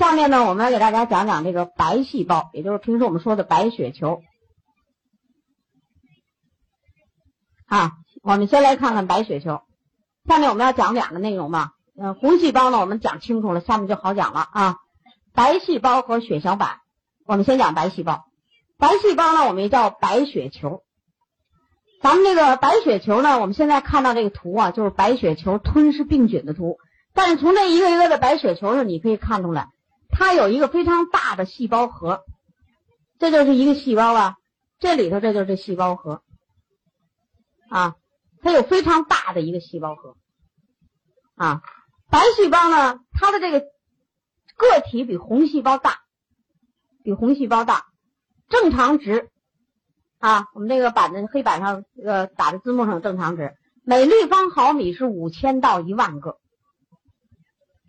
下面呢，我们来给大家讲讲这个白细胞，也就是平时我们说的白血球。啊，我们先来看看白血球。下面我们要讲两个内容嘛，嗯，红细胞呢我们讲清楚了，下面就好讲了啊。白细胞和血小板，我们先讲白细胞。白细胞呢，我们也叫白血球。咱们这个白血球呢，我们现在看到这个图啊，就是白血球吞噬病菌的图。但是从这一个一个的白血球上，你可以看出来，它有一个非常大的细胞核，这就是一个细胞啊，这里头这就是细胞核啊，它有非常大的一个细胞核啊。白细胞呢，它的这个个体比红细胞大，比红细胞大，正常值。啊，我们这个板子黑板上呃打的字幕上正常值，每立方毫米是五千到一万个。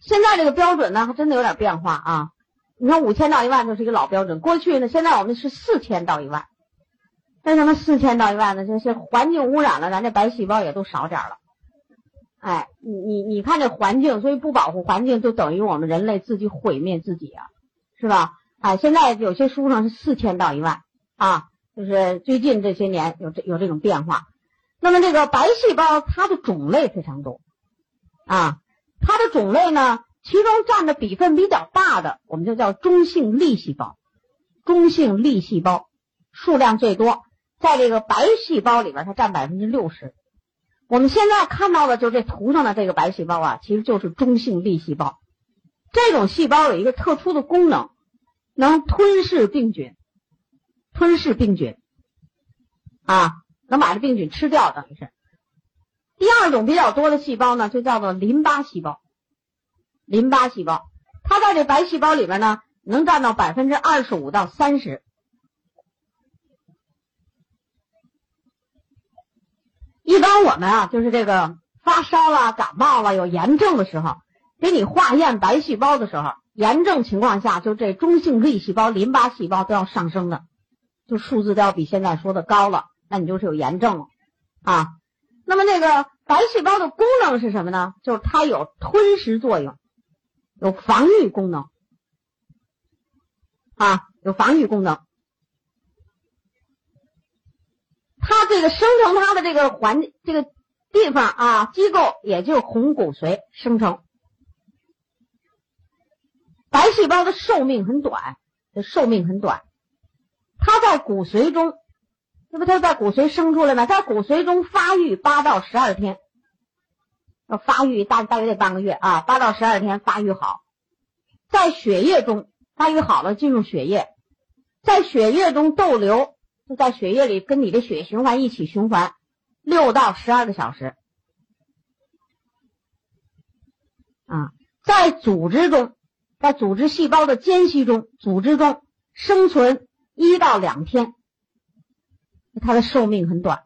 现在这个标准呢，还真的有点变化啊。你看五千到一万就是一个老标准，过去呢，现在我们是四千到一万。为什么四千到一万呢？就是环境污染了，咱这白细胞也都少点了。哎，你你你看这环境，所以不保护环境，就等于我们人类自己毁灭自己啊，是吧？哎，现在有些书上是四千到一万啊。就是最近这些年有这有这种变化，那么这个白细胞它的种类非常多啊，它的种类呢，其中占的比分比较大的，我们就叫中性粒细胞，中性粒细胞数量最多，在这个白细胞里边它占百分之六十。我们现在看到的就这图上的这个白细胞啊，其实就是中性粒细胞。这种细胞有一个特殊的功能，能吞噬病菌。吞噬病菌，啊，能把这病菌吃掉，等于是。第二种比较多的细胞呢，就叫做淋巴细胞。淋巴细胞，它在这白细胞里边呢，能占到百分之二十五到三十。一般我们啊，就是这个发烧了、感冒了、有炎症的时候，给你化验白细胞的时候，炎症情况下，就这中性粒细胞、淋巴细胞都要上升的。就数字都要比现在说的高了，那你就是有炎症了啊。那么那个白细胞的功能是什么呢？就是它有吞食作用，有防御功能啊，有防御功能。它这个生成它的这个环这个地方啊，机构也就是红骨髓生成。白细胞的寿命很短，的寿命很短。它在骨髓中，那不它在骨髓生出来吗？在骨髓中发育八到十二天，发育大大约得半个月啊，八到十二天发育好，在血液中发育好了进入血液，在血液中逗留，就在血液里跟你的血液循环一起循环六到十二个小时，啊，在组织中，在组织细胞的间隙中，组织中生存。一到两天，它的寿命很短。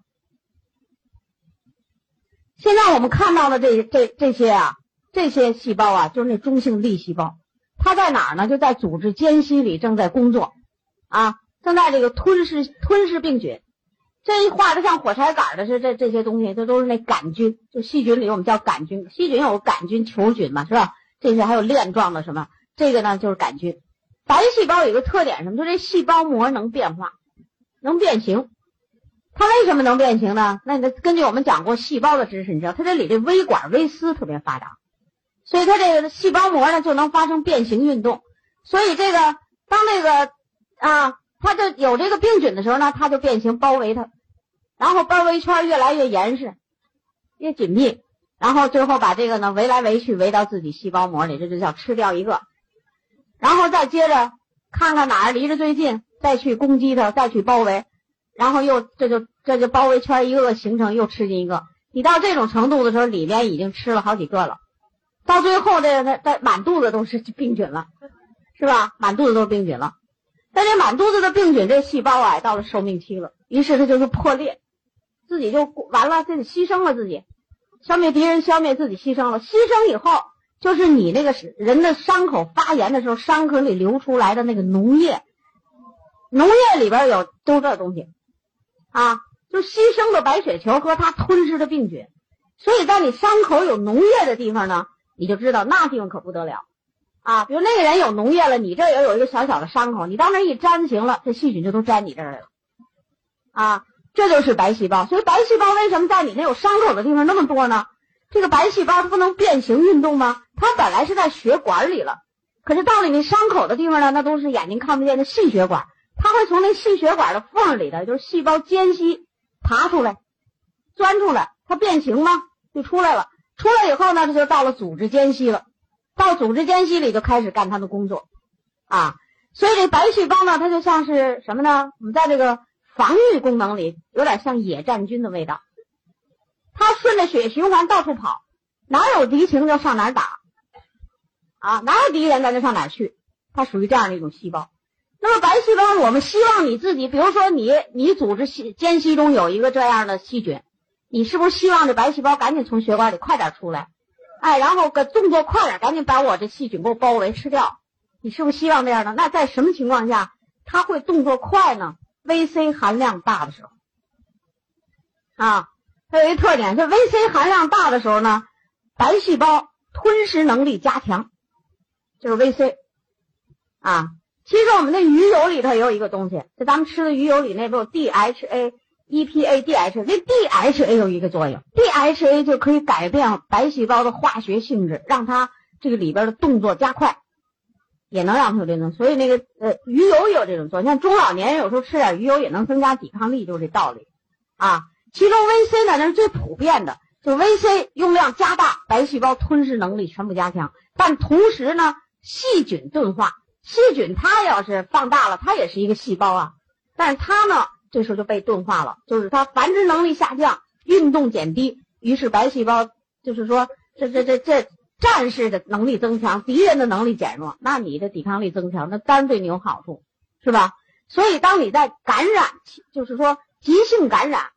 现在我们看到的这这这些啊，这些细胞啊，就是那中性粒细胞，它在哪儿呢？就在组织间隙里正在工作，啊，正在这个吞噬吞噬病菌。这一画的像火柴杆的是这这些东西，这都是那杆菌，就细菌里我们叫杆菌。细菌有杆菌、球菌嘛，是吧？这些还有链状的什么？这个呢就是杆菌。白细胞有个特点，什么？就这细胞膜能变化，能变形。它为什么能变形呢？那你根据我们讲过细胞的知识，你知道它这里的微管、微丝特别发达，所以它这个细胞膜呢就能发生变形运动。所以这个当那个啊，它就有这个病菌的时候呢，它就变形包围它，然后包围圈越来越严实、越紧密，然后最后把这个呢围来围去围到自己细胞膜里，这就叫吃掉一个。然后再接着看看哪儿离着最近，再去攻击它，再去包围，然后又这就这就包围圈一个个形成，又吃进一个。你到这种程度的时候，里边已经吃了好几个了，到最后这个它它满肚子都是病菌了，是吧？满肚子都是病菌了。但这满肚子的病菌，这细胞啊到了寿命期了，于是它就是破裂，自己就完了，自己牺牲了自己，消灭敌人，消灭自己，牺牲了。牺牲以后。就是你那个人的伤口发炎的时候，伤口里流出来的那个脓液，脓液里边有都这东西，啊，就牺牲的白血球和它吞噬的病菌，所以在你伤口有脓液的地方呢，你就知道那地方可不得了，啊，比如那个人有脓液了，你这也有一个小小的伤口，你到那一粘行了，这细菌就都粘你这儿来了。啊，这就是白细胞。所以白细胞为什么在你那有伤口的地方那么多呢？这个白细胞它不能变形运动吗？它本来是在血管里了，可是到了你伤口的地方呢，那都是眼睛看不见的细血管，它会从那细血管的缝里的，就是细胞间隙爬出来，钻出来，它变形吗？就出来了。出来以后呢，这就到了组织间隙了，到组织间隙里就开始干它的工作，啊，所以这白细胞呢，它就像是什么呢？我们在这个防御功能里，有点像野战军的味道。它顺着血循环到处跑，哪有敌情就上哪打，啊，哪有敌人咱就上哪去。它属于这样的一种细胞。那么白细胞，我们希望你自己，比如说你你组织细间隙中有一个这样的细菌，你是不是希望这白细胞赶紧从血管里快点出来，哎，然后个动作快点，赶紧把我这细菌给我包围吃掉？你是不是希望这样的？那在什么情况下它会动作快呢？VC 含量大的时候，啊。它有一特点，就 VC 含量大的时候呢，白细胞吞食能力加强，就是 VC 啊。其实我们的鱼油里头也有一个东西，就咱们吃的鱼油里那不有 DHA、EPA、DHA，那 DHA 有一个作用，DHA 就可以改变白细胞的化学性质，让它这个里边的动作加快，也能让它有这种。所以那个呃鱼油有这种作用，像中老年人有时候吃点鱼油也能增加抵抗力，就是这道理啊。其中 VC 呢，那是最普遍的，就 VC 用量加大，白细胞吞噬能力全部加强。但同时呢，细菌钝化，细菌它要是放大了，它也是一个细胞啊，但是它呢，这时候就被钝化了，就是它繁殖能力下降，运动减低，于是白细胞就是说，这这这这战士的能力增强，敌人的能力减弱，那你的抵抗力增强，那当然对你有好处，是吧？所以当你在感染，就是说急性感染。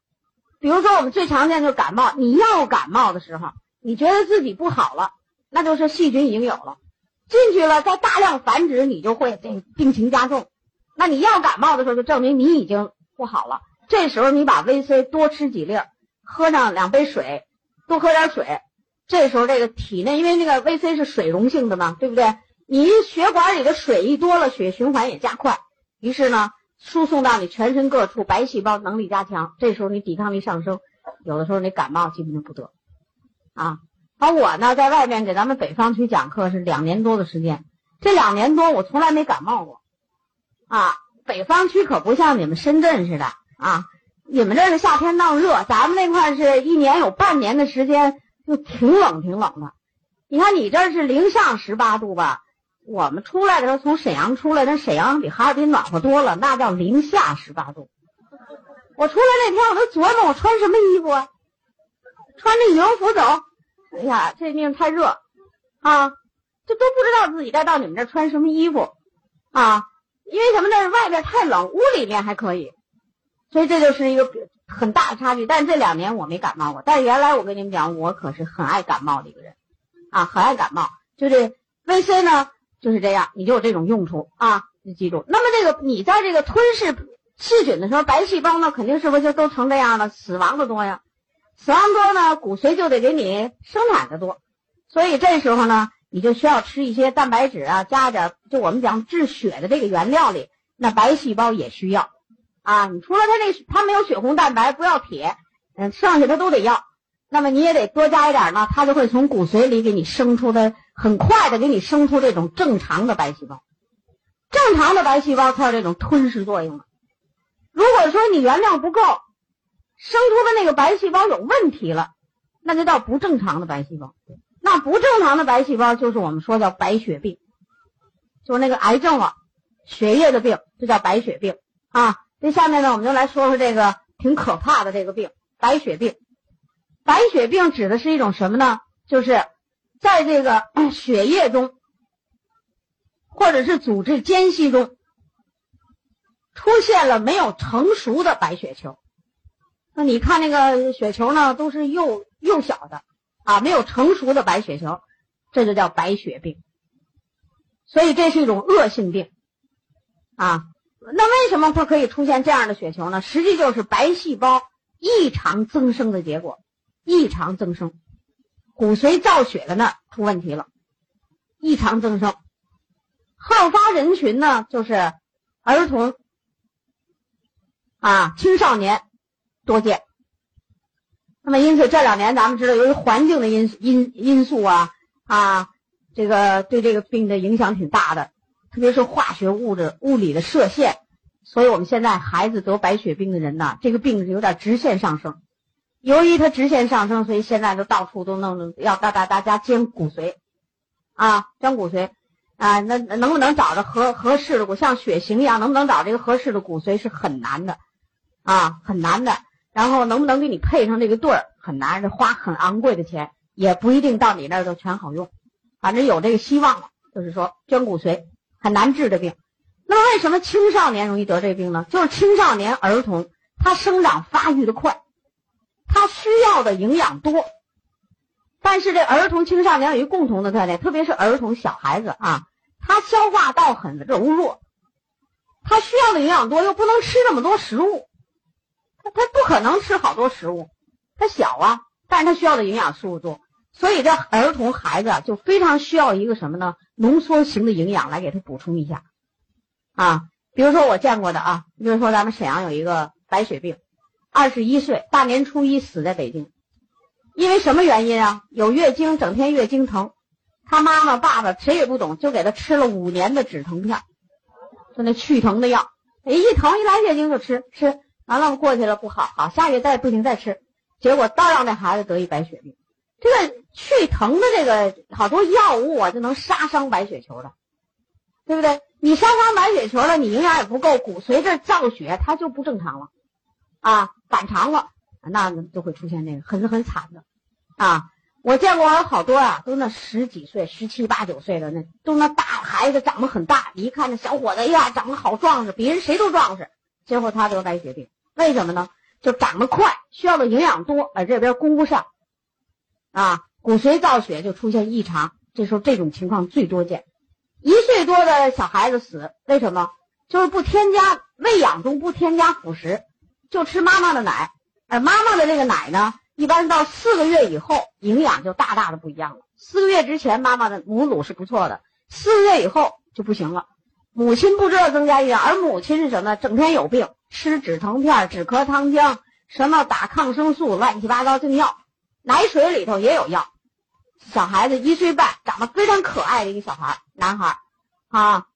比如说，我们最常见就是感冒。你要感冒的时候，你觉得自己不好了，那就是细菌已经有了，进去了，在大量繁殖，你就会这病情加重。那你要感冒的时候，就证明你已经不好了。这时候你把 VC 多吃几粒，喝上两杯水，多喝点水。这时候这个体内，因为那个 VC 是水溶性的嘛，对不对？你血管里的水一多了，血循环也加快，于是呢。输送到你全身各处，白细胞能力加强，这时候你抵抗力上升，有的时候你感冒基本就不得，啊，而我呢，在外面给咱们北方区讲课是两年多的时间，这两年多我从来没感冒过，啊，北方区可不像你们深圳似的啊，你们这是夏天闹热，咱们那块是一年有半年的时间就挺冷挺冷的，你看你这是零上十八度吧？我们出来的时候，从沈阳出来，那沈阳比哈尔滨暖和多了，那叫零下十八度。我出来那天，我都琢磨我穿什么衣服啊？穿着羽绒服走。哎呀，这地方太热啊，这都不知道自己该到你们这穿什么衣服啊？因为什么？那外边太冷，屋里面还可以，所以这就是一个很大的差距。但这两年我没感冒过，但是原来我跟你们讲，我可是很爱感冒的一个人啊，很爱感冒。就这 VC 呢？就是这样，你就有这种用处啊！你记住。那么这个你在这个吞噬细菌的时候，白细胞呢肯定是不是就都成这样了？死亡的多呀，死亡多呢，骨髓就得给你生产的多，所以这时候呢，你就需要吃一些蛋白质啊，加点就我们讲治血的这个原料里，那白细胞也需要啊。你除了它那它没有血红蛋白，不要铁，嗯，剩下它都得要。那么你也得多加一点呢，它就会从骨髓里给你生出的。很快的给你生出这种正常的白细胞，正常的白细胞靠这种吞噬作用。如果说你原料不够，生出的那个白细胞有问题了，那就叫不正常的白细胞。那不正常的白细胞就是我们说叫白血病，就是那个癌症了，血液的病，就叫白血病啊。这下面呢，我们就来说说这个挺可怕的这个病——白血病。白血病指的是一种什么呢？就是。在这个血液中，或者是组织间隙中，出现了没有成熟的白血球。那你看那个血球呢，都是幼幼小的啊，没有成熟的白血球，这就叫白血病。所以这是一种恶性病啊。那为什么它可以出现这样的血球呢？实际就是白细胞异常增生的结果，异常增生。骨髓造血的那出问题了，异常增生好发人群呢，就是儿童啊、青少年多见。那么，因此这两年咱们知道，由于环境的因因因素啊啊，这个对这个病的影响挺大的，特别是化学物质、物理的射线，所以我们现在孩子得白血病的人呢，这个病有点直线上升。由于它直线上升，所以现在都到处都弄要大大大家捐骨髓啊，捐骨髓啊，那能不能找着合合适的骨，像血型一样，能不能找这个合适的骨髓是很难的啊，很难的。然后能不能给你配上这个对儿很难，这花很昂贵的钱，也不一定到你那儿都全好用，反正有这个希望了。就是说捐骨髓很难治的病。那么为什么青少年容易得这病呢？就是青少年儿童他生长发育的快，他需要的营养多。但是这儿童青少年有一个共同的特点，特别是儿童小孩子啊，他消化道很柔弱，他需要的营养多，又不能吃那么多食物。他不可能吃好多食物，他小啊，但是他需要的营养素多，所以这儿童孩子就非常需要一个什么呢？浓缩型的营养来给他补充一下，啊，比如说我见过的啊，比如说咱们沈阳有一个白血病，二十一岁，大年初一死在北京，因为什么原因啊？有月经，整天月经疼，他妈妈爸爸谁也不懂，就给他吃了五年的止疼片，就那去疼的药，一疼一来月经就吃吃。完了过去了不好，好下月再不行再吃，结果倒让那孩子得一白血病。这个去疼的这个好多药物啊，就能杀伤白血球的，对不对？你杀伤白血球了，你营养也不够，骨髓这造血它就不正常了，啊，反常了，那就会出现那个很很惨的，啊，我见过有好多啊，都那十几岁、十七八九岁的那，都那大孩子长得很大，一看那小伙子，哎呀，长得好壮实，比人谁都壮实，结果他得白血病。为什么呢？就长得快，需要的营养多，而这边供不上，啊，骨髓造血就出现异常。这时候这种情况最多见，一岁多的小孩子死，为什么？就是不添加喂养中不添加辅食，就吃妈妈的奶，而妈妈的这个奶呢，一般到四个月以后，营养就大大的不一样了。四个月之前妈妈的母乳是不错的，四个月以后就不行了。母亲不知道增加营养，而母亲是什么？整天有病。吃止疼片、止咳糖浆，什么打抗生素，乱七八糟这药，奶水里头也有药。小孩子一岁半，长得非常可爱的一个小孩，男孩，啊，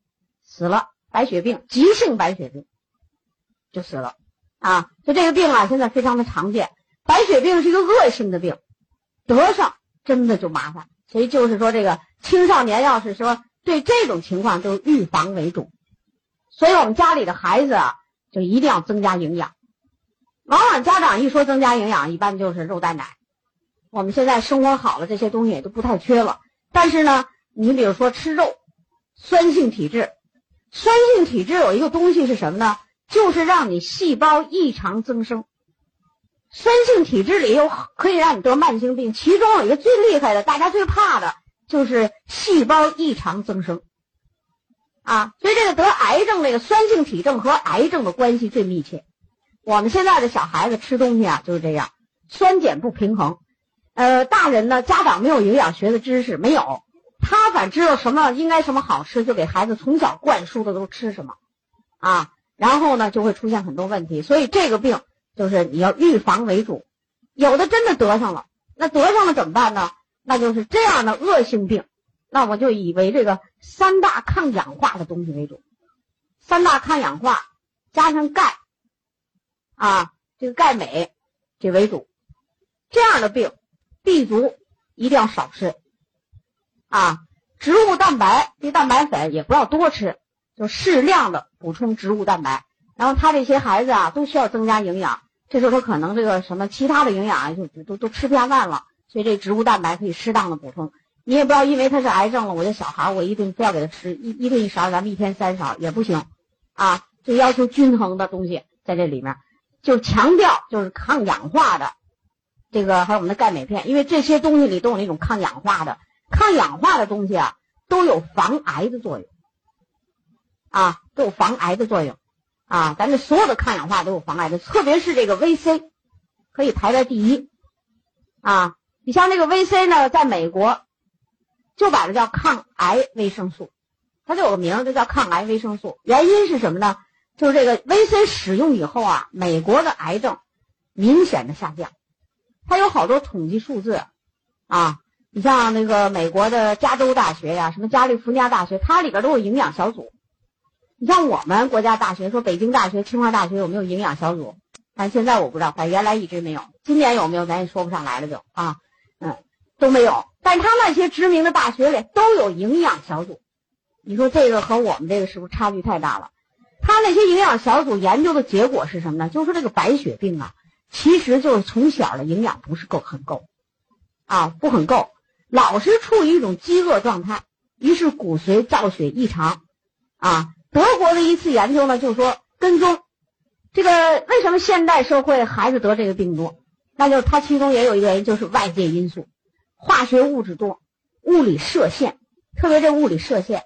死了，白血病，急性白血病，就死了，啊，就这个病啊，现在非常的常见。白血病是一个恶性的病，得上真的就麻烦。所以就是说，这个青少年要是说对这种情况，都预防为主。所以我们家里的孩子啊。就一定要增加营养。往往家长一说增加营养，一般就是肉蛋奶。我们现在生活好了，这些东西也都不太缺了。但是呢，你比如说吃肉，酸性体质，酸性体质有一个东西是什么呢？就是让你细胞异常增生。酸性体质里有可以让你得慢性病，其中有一个最厉害的，大家最怕的就是细胞异常增生。啊，所以这个得癌症，这个酸性体症和癌症的关系最密切。我们现在的小孩子吃东西啊就是这样，酸碱不平衡。呃，大人呢，家长没有营养学的知识，没有，他反知道什么应该什么好吃，就给孩子从小灌输的都吃什么，啊，然后呢就会出现很多问题。所以这个病就是你要预防为主。有的真的得上了，那得上了怎么办呢？那就是这样的恶性病。那我就以为这个三大抗氧化的东西为主，三大抗氧化加上钙，啊，这个钙镁这为主，这样的病，B 族一定要少吃，啊，植物蛋白这蛋白粉也不要多吃，就适量的补充植物蛋白。然后他这些孩子啊，都需要增加营养，这时候他可能这个什么其他的营养就都都吃不下饭了，所以这植物蛋白可以适当的补充。你也不要因为他是癌症了，我这小孩我一顿非要给他吃一一顿一勺，咱们一天三勺也不行，啊，就要求均衡的东西在这里面，就强调就是抗氧化的，这个还有我们的钙镁片，因为这些东西里都有那种抗氧化的，抗氧化的东西啊都有防癌的作用，啊，都有防癌的作用，啊，咱这所有的抗氧化都有防癌的，特别是这个 VC 可以排在第一，啊，你像这个 VC 呢，在美国。就把它叫抗癌维生素，它就有个名儿，就叫抗癌维生素。原因是什么呢？就是这个 VC 使用以后啊，美国的癌症明显的下降。它有好多统计数字啊，你像那个美国的加州大学呀，什么加利福尼亚大学，它里边都有营养小组。你像我们国家大学，说北京大学、清华大学有没有营养小组？但现在我不知道，反正原来一直没有。今年有没有，咱也说不上来了，就啊，都没有。但他那些知名的大学里都有营养小组。你说这个和我们这个是不是差距太大了？他那些营养小组研究的结果是什么呢？就是说这个白血病啊，其实就是从小的营养不是够很够，啊，不很够，老是处于一种饥饿状态，于是骨髓造血异常，啊，德国的一次研究呢，就是说跟踪。这个为什么现代社会孩子得这个病多？那就是他其中也有一个原因，就是外界因素，化学物质多，物理射线，特别这物理射线，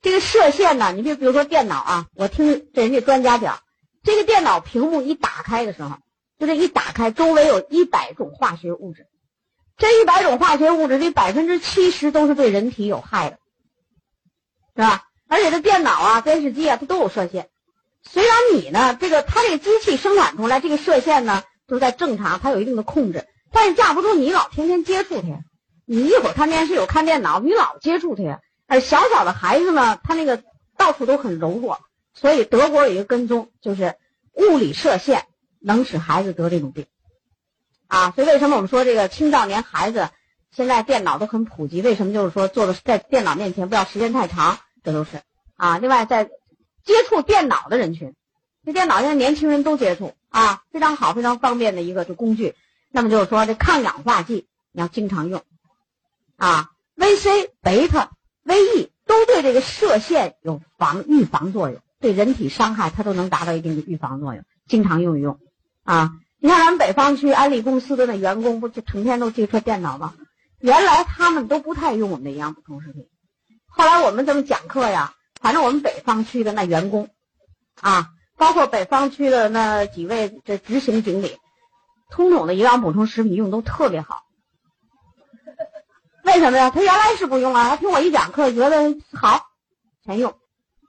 这个射线呢，你比比如说电脑啊，我听这人家专家讲，这个电脑屏幕一打开的时候，就这一打开，周围有一百种化学物质，这一百种化学物质里百分之七十都是对人体有害的，是吧？而且这电脑啊、电视机啊，它都有射线。虽然你呢，这个它这个机器生产出来这个射线呢都在正常，它有一定的控制，但是架不住你老天天接触它，你一会儿看电视，有看电脑，你老接触它，而小小的孩子呢，他那个到处都很柔弱，所以德国有一个跟踪，就是物理射线能使孩子得这种病，啊，所以为什么我们说这个青少年孩子现在电脑都很普及？为什么就是说坐的在电脑面前不要时间太长？这都是啊，另外在。接触电脑的人群，这电脑现在年轻人都接触啊，非常好，非常方便的一个这工具。那么就是说，这抗氧化剂你要经常用啊，VC、贝塔、VE 都对这个射线有防预防作用，对人体伤害它都能达到一定的预防作用，经常用一用啊。你看咱们北方区安利公司的那员工，不就成天都接触电脑吗？原来他们都不太用我们的营养补充食品，后来我们这么讲课呀。反正我们北方区的那员工，啊，包括北方区的那几位这执行经理，通统的营养补充食品用都特别好。为什么呀？他原来是不用啊，他听我一讲课觉得好，全用，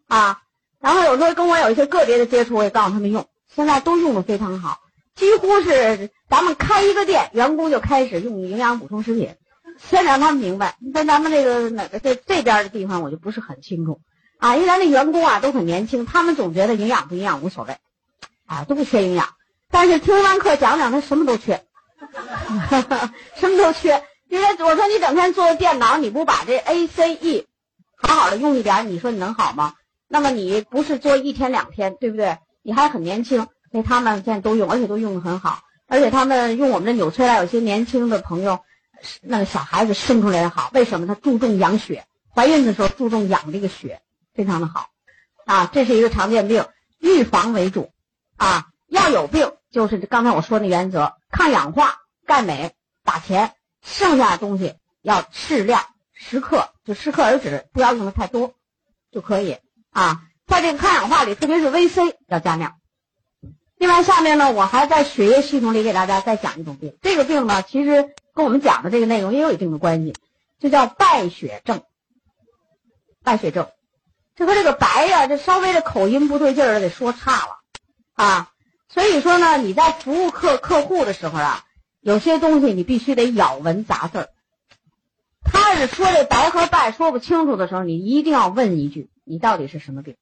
啊，然后有时候跟我有一些个别的接触，我也告诉他们用，现在都用的非常好，几乎是咱们开一个店，员工就开始用营养补充食品。先让他们明白，在咱们这个哪个这这边的地方，我就不是很清楚。啊，因为咱那员工啊都很年轻，他们总觉得营养不营养无所谓，啊都不缺营养。但是听完课讲讲，他什么都缺，什么都缺。因为我说你整天坐电脑，你不把这 ACE 好好的用一点，你说你能好吗？那么你不是做一天两天，对不对？你还很年轻，所以他们现在都用，而且都用的很好。而且他们用我们的纽崔莱，有些年轻的朋友，那个小孩子生出来也好，为什么？他注重养血，怀孕的时候注重养这个血。非常的好，啊，这是一个常见病，预防为主，啊，要有病就是刚才我说的原则，抗氧化、钙镁打钱，剩下的东西要适量，适可就适可而止，不要用的太多就可以，啊，在这个抗氧化里，特别是 VC 要加量。另外，下面呢，我还在血液系统里给大家再讲一种病，这个病呢，其实跟我们讲的这个内容也有一定的关系，就叫败血症，败血症。就和这个白呀，这稍微的口音不对劲儿，得说差了，啊，所以说呢，你在服务客客户的时候啊，有些东西你必须得咬文杂字儿。他是说这白和败说不清楚的时候，你一定要问一句：你到底是什么病？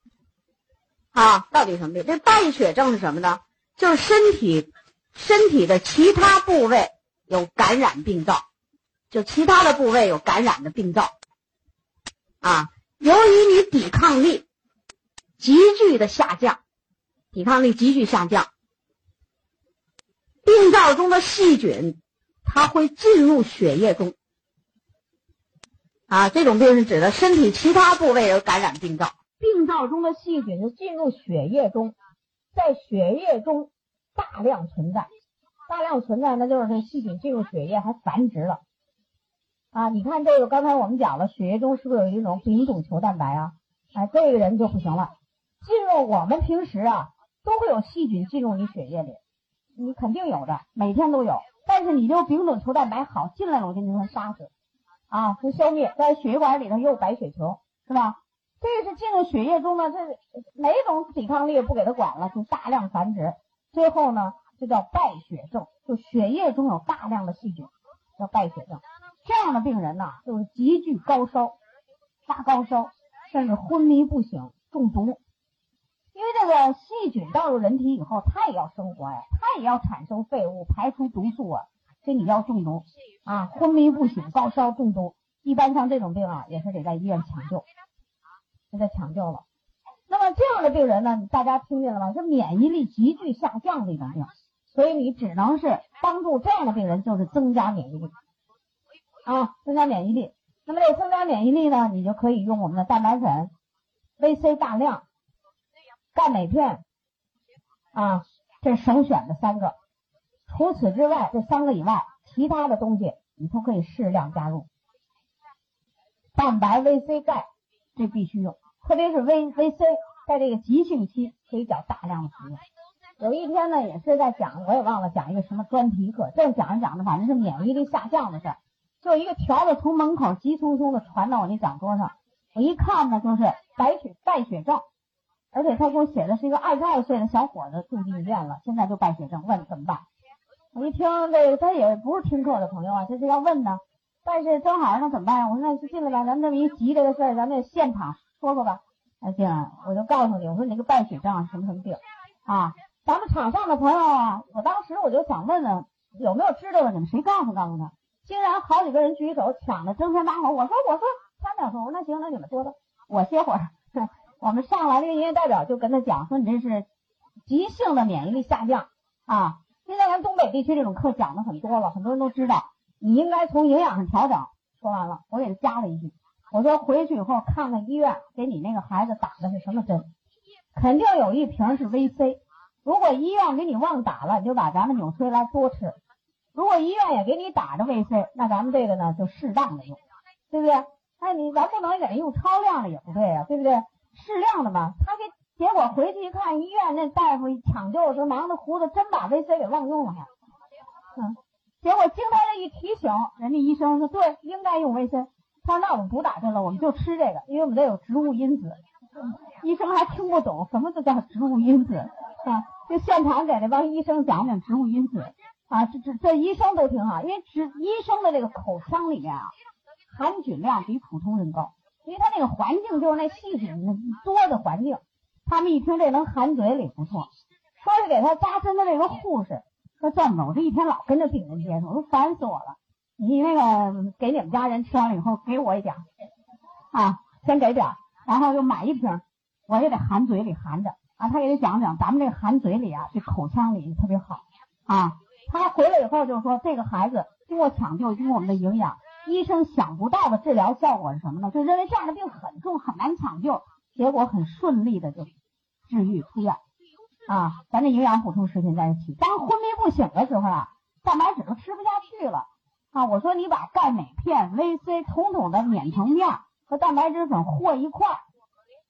啊，到底什么病？这败血症是什么呢？就是身体身体的其他部位有感染病灶，就其他的部位有感染的病灶，啊。由于你抵抗力急剧的下降，抵抗力急剧下降，病灶中的细菌它会进入血液中。啊，这种病是指的身体其他部位有感染病灶，病灶中的细菌就进入血液中，在血液中大量存在，大量存在，那就是这细菌进入血液还繁殖了。啊，你看这个，刚才我们讲了，血液中是不是有一种丙种球蛋白啊？哎，这个人就不行了。进入我们平时啊，都会有细菌进入你血液里，你肯定有的，每天都有。但是你就丙种球蛋白好进来了，我就给它杀死，啊，就消灭。在血管里头也有白血球，是吧？这个是进入血液中呢，这哪种抵抗力不给他管了，就大量繁殖，最后呢，这叫败血症，就血液中有大量的细菌，叫败血症。这样的病人呢，就是急剧高烧、发高烧，甚至昏迷不醒、中毒。因为这个细菌到入人体以后，它也要生活呀，它也要产生废物、排出毒素啊，这你要中毒啊，昏迷不醒、高烧、中毒，一般像这种病啊，也是得在医院抢救，就在抢救了。那么这样的病人呢，大家听见了吗？是免疫力急剧下降的一种病，所以你只能是帮助这样的病人，就是增加免疫力。啊，增加免疫力。那么这增加免疫力呢，你就可以用我们的蛋白粉、VC 大量、钙镁片啊，这首选的三个。除此之外，这三个以外，其他的东西你都可以适量加入。蛋白、VC、钙，这必须用，特别是 V、VC，在这个急性期可以较大量的服用。有一天呢，也是在讲，我也忘了讲一个什么专题课，正讲着讲着，反正是免疫力下降的事儿。就一个条子从门口急匆匆的传到我那讲桌上，我一看呢，就是白血败血症，而且他给我写的是一个二十二岁的小伙子住进医院了，现在就败血症，问怎么办？我一听这，他也不是听课的朋友啊，这是要问呢。但是正好那怎么办呀？我说那就进来吧，咱们这么一急这个事儿，咱们现场说说吧。那进来，我就告诉你，我说你这个败血症什么什么病啊？咱们场上的朋友啊，我当时我就想问问有没有知道的，你们谁告诉告诉他？竟然好几个人举手抢着争先拔后，我说我说三秒钟，我说那行，那你们说吧，我歇会儿。我们上来这个营业代表就跟他讲说，你这是急性的免疫力下降啊。现在咱东北地区这种课讲的很多了，很多人都知道，你应该从营养上调整。说完了，我给他加了一句，我说回去以后看看医院给你那个孩子打的是什么针，肯定有一瓶是 VC。如果医院给你忘打了，你就把咱们纽崔莱多吃。如果医院也给你打着 VC，那咱们这个呢就适当的用，对不对？哎，你咱不能给人用超量的也不对呀，对不对？适量的嘛。他给结果回去一看，医院那大夫抢救的时候忙得糊涂，真把 VC 给忘用了还。嗯，结果经他这一提醒，人家医生说对，应该用 VC。他说那我们不打针了，我们就吃这个，因为我们这有植物因子。医生还听不懂什么就叫植物因子啊，就现场给那帮医生讲讲植物因子。啊，这这这医生都挺好，因为植医生的这个口腔里面啊，含菌量比普通人高，因为他那个环境就是那细菌多的环境，他们一听这能含嘴里不错。说是给他扎针的那个护士说这么着，我这一天老跟着病人接触，我都烦死我了。你那个给你们家人吃完了以后给我一点啊，先给点，然后又买一瓶，我也得含嘴里含着啊。他给他讲讲，咱们这含嘴里啊，这口腔里特别好啊。他回来以后就说：“这个孩子经过抢救，经过我们的营养，医生想不到的治疗效果是什么呢？就认为这样的病很重，很难抢救，结果很顺利的就治愈出院。啊，咱这营养补充食品在一起，当昏迷不醒的时候啊，蛋白质都吃不下去了啊。我说你把钙镁片、VC 统统的碾成面和蛋白质粉和一块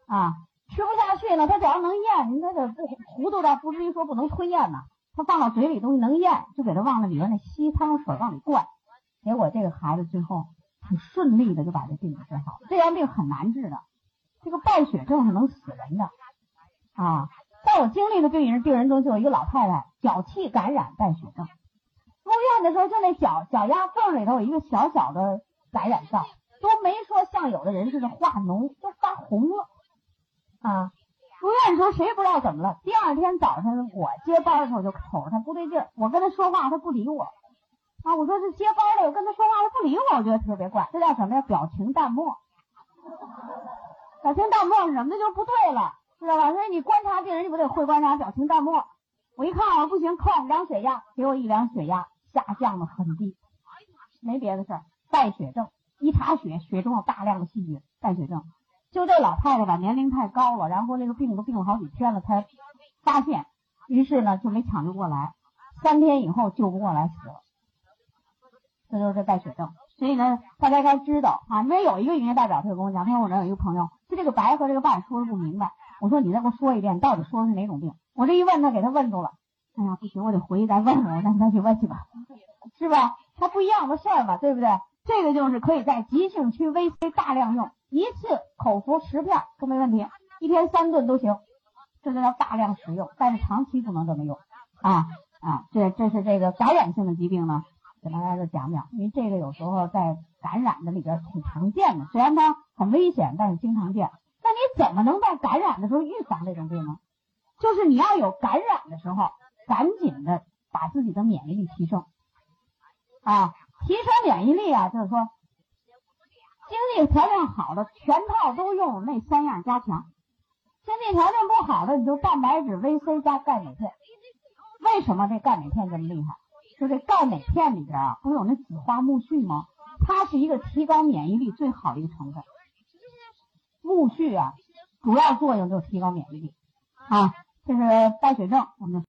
啊，吃不下去呢，他只要能咽，您他这不糊涂到不至于说不能吞咽呢。”他放到嘴里东西能咽，就给他往那里边那稀汤水往里灌，结果这个孩子最后很顺利的就把这病给治好了。这样病很难治的，这个败血症是能死人的啊！在我经历的病人病人中，就有一个老太太脚气感染败血症，入院的时候就那脚脚丫缝里头有一个小小的感染灶，都没说像有的人似的化脓，都发红了啊！入院的时候谁不知道怎么了。第二天早上我接班的时候就瞅着他不对劲，我跟他说话他不理我啊。我说是接班的，我跟他说话他不理我，我觉得特别怪。这叫什么呀？表情淡漠。表情淡漠是什么？那就不对了，知道吧？所以你观察病人，你不得会观察表情淡漠。我一看我不行，扣量血压，给我一量血压下降的很低，没别的事儿，败血症。一查血，血中有大量的细菌，败血症。就这老太太吧，年龄太高了，然后这个病都病了好几天了才发现，于是呢就没抢救过来，三天以后救不过来死了，这就是败血症。所以呢，大家该知道啊，因为有一个营业代表他就跟我讲，他说我这有一个朋友，就这个白和这个败说的不明白。我说你再给我说一遍，到底说的是哪种病？我这一问他，给他问住了。哎呀，不行，我得回去再问问，让他去问去吧，是吧？他不一样的事儿嘛，对不对？这个就是可以在急性区 VC 大量用。一次口服十片都没问题，一天三顿都行，这就叫大量使用，但是长期不能这么用啊啊！这这是这个感染性的疾病呢，给大家再讲讲，因为这个有时候在感染的里边挺常见的，虽然它很危险，但是经常见。那你怎么能在感染的时候预防这种病呢？就是你要有感染的时候，赶紧的把自己的免疫力提升啊，提升免疫力啊，就是说。经济条件好的全套都用那三样加强，经济条件不好的你就蛋白质、VC 加钙镁片。为什么这钙镁片这么厉害？就这钙镁片里边啊，不是有那紫花苜蓿吗？它是一个提高免疫力最好的一个成分。苜蓿啊，主要作用就是提高免疫力啊。这是败血症，我们。